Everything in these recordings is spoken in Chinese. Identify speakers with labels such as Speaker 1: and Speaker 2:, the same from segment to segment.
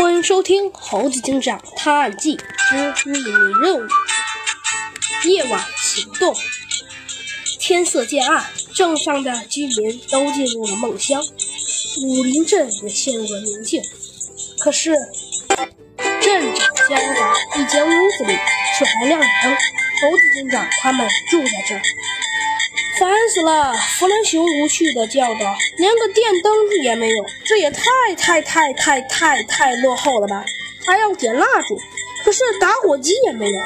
Speaker 1: 欢迎收听《猴子警长探案记之秘密任务：夜晚行动》。天色渐暗，镇上的居民都进入了梦乡，武林镇也陷入了宁静。可是，镇长家的一间屋子里却还亮着灯，猴子警长他们住在这儿。烦死了！弗兰熊无趣地叫道：“连个电灯也没有，这也太太太太太太落后了吧！还要点蜡烛，可是打火机也没有。”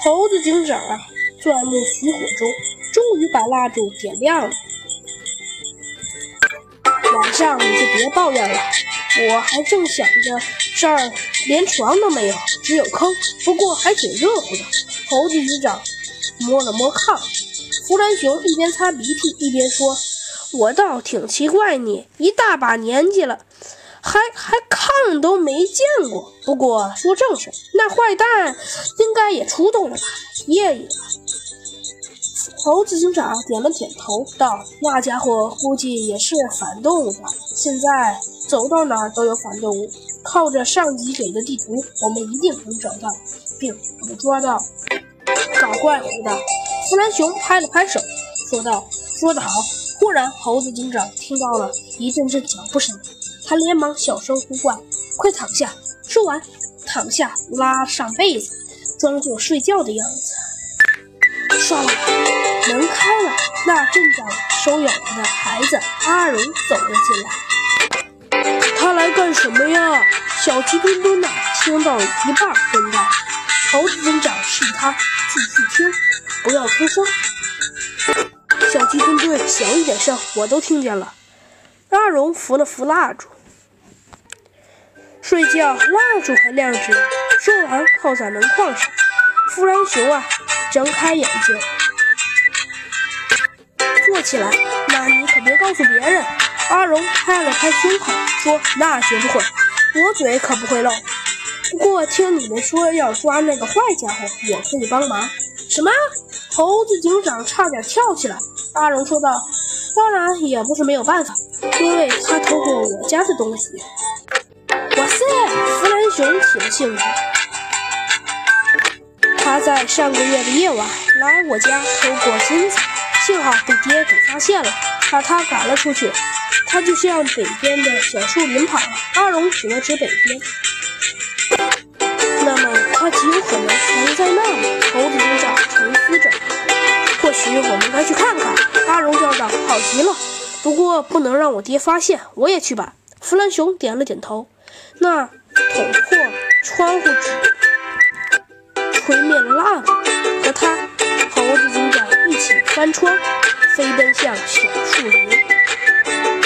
Speaker 1: 猴子警长啊，钻木取火中，终于把蜡烛点亮了。晚上你就别抱怨了，我还正想着这儿连床都没有，只有坑，不过还挺热乎的。猴子警长摸了摸炕。胡兰熊一边擦鼻涕一边说：“我倒挺奇怪，你一大把年纪了，还还炕都没见过。不过说正事，那坏蛋应该也出动了吧？夜里。”猴子警长点了点头，道：“那家伙估计也是反动物吧？现在走到哪儿都有反动物，靠着上级给的地图，我们一定能找到，并捕捉到搞怪物的。”弗兰熊拍了拍手，说道：“说得好！”忽然，猴子警长听到了一阵阵脚步声，他连忙小声呼唤：“快躺下！”说完，躺下，拉上被子，装作睡觉的样子。唰啦，门开了，那镇长收养的孩子阿荣走了进来。他来干什么呀？小鸡墩墩呐，听到一半问道。猴子警长是他继续听。不要出声，小鸡墩墩，小一点声，我都听见了。阿荣扶了扶蜡烛，睡觉，蜡烛还亮着。说完，靠在门框上。弗兰熊啊，睁开眼睛，坐起来。那你可别告诉别人。阿荣拍了拍胸口，说：“那绝不会，我嘴可不会漏。不过听你们说要抓那个坏家伙，我可以帮忙。”什么？猴子警长差点跳起来。阿荣说道：“当然也不是没有办法，因为他偷过我家的东西。”哇塞！弗兰熊起了兴致。他在上个月的夜晚来我家偷过金子，幸好被爹给发现了，把他赶了出去。他就向北边的小树林跑了。阿荣指了指北边。那么他极有可能藏在那里。好极了，不过不能让我爹发现。我也去吧。”弗兰熊点了点头。那捅破窗户纸，吹灭了蜡烛，和他，猴子警长一起翻窗，飞奔向小树林。